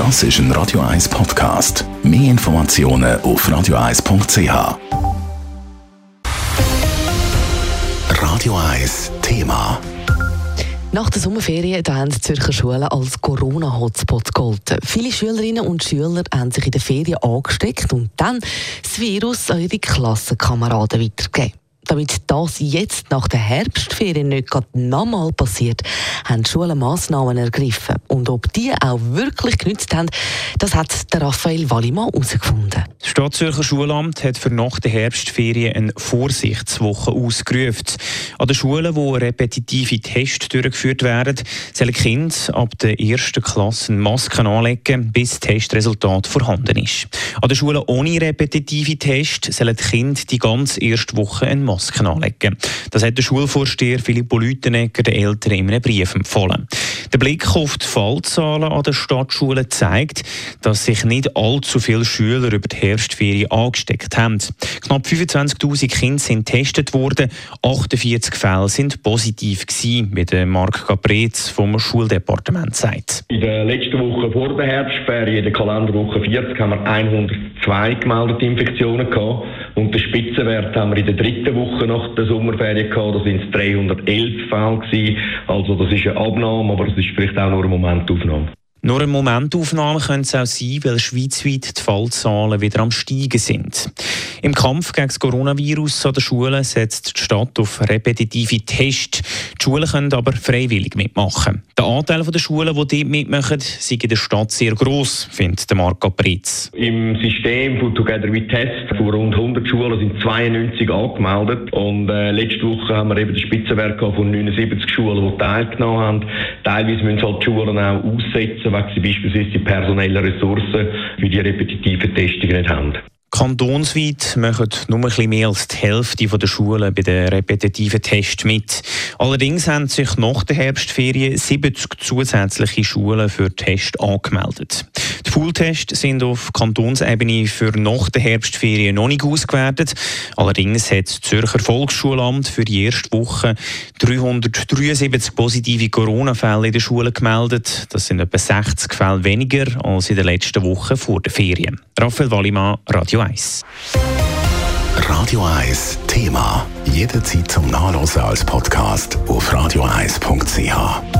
Das ist ein Radio 1 Podcast. Mehr Informationen auf radio1.ch. Radio 1 Thema. Nach der Sommerferien da haben die Zürcher Schulen als Corona-Hotspot gegolten. Viele Schülerinnen und Schüler haben sich in den Ferien angesteckt und dann das Virus an ihre Klassenkameraden weitergegeben. Damit das jetzt nach der Herbstferien nicht nochmal passiert, haben die Schulen Massnahmen ergriffen. Und ob die auch wirklich genützt haben, das hat der Raphael Wallimann herausgefunden. Das Stadtzürcher Schulamt hat für nach der Herbstferien eine Vorsichtswoche ausgerufen. An den Schulen, wo repetitive Tests durchgeführt werden, sollen Kinder ab der ersten Klasse Masken anlegen, bis das Testresultat vorhanden ist. An den Schulen ohne repetitive Tests sollen die Kinder die ganze erste Woche eine Masken anlegen. Das hat der Schulvorsteher Filippo Lütenegger den Eltern in einem Brief empfohlen. Der Blick auf die Fallzahlen an den Stadtschulen zeigt, dass sich nicht allzu viele Schüler über die Herbstferien angesteckt haben. Knapp 25.000 Kinder sind getestet worden, 48 Fälle sind positiv gewesen, wie der Marc Caprez vom Schuldepartement sagt. In der letzten Woche vor der Herbstferien, in der Kalenderwoche 40, haben wir 102 gemeldete Infektionen gehabt. Und den Spitzenwert haben wir in der dritten Woche nach der Sommerferien gehabt. Da sind es 311 Fälle. Also das ist eine Abnahme, aber es ist vielleicht auch nur eine Momentaufnahme. Nur eine Momentaufnahme könnte es auch sein, weil schweizweit die Fallzahlen wieder am Steigen sind. Im Kampf gegen das Coronavirus an den Schulen setzt die Stadt auf repetitive Tests. Die Schulen können aber freiwillig mitmachen. Der Anteil der Schulen, die dort mitmachen, ist in der Stadt sehr gross, findet Marc Capritz. Im System von Together We Test von rund 100 Schulen sind 92 angemeldet. Und äh, letzte Woche haben wir eben den Spitzenwert von 79 Schulen, die teilgenommen haben. Teilweise müssen halt die Schulen auch aussetzen, weil sie beispielsweise die personellen Ressourcen für die repetitiven Testungen nicht haben. Kantonsweit machen nur ein bisschen mehr als die Hälfte der Schulen bei den repetitiven Tests mit. Allerdings haben sich nach der Herbstferien 70 zusätzliche Schulen für Tests angemeldet. Die Pooltests sind auf Kantonsebene für nach der Herbstferien noch nicht ausgewertet. Allerdings hat das Zürcher Volksschulamt für die erste Woche 373 positive Corona-Fälle in den Schulen gemeldet. Das sind etwa 60 Fälle weniger als in der letzten Woche vor den Ferien. Raphael Wallimann, Radio 1. Radio 1 Thema. Jederzeit zum Nachlesen als Podcast auf radio1.ch.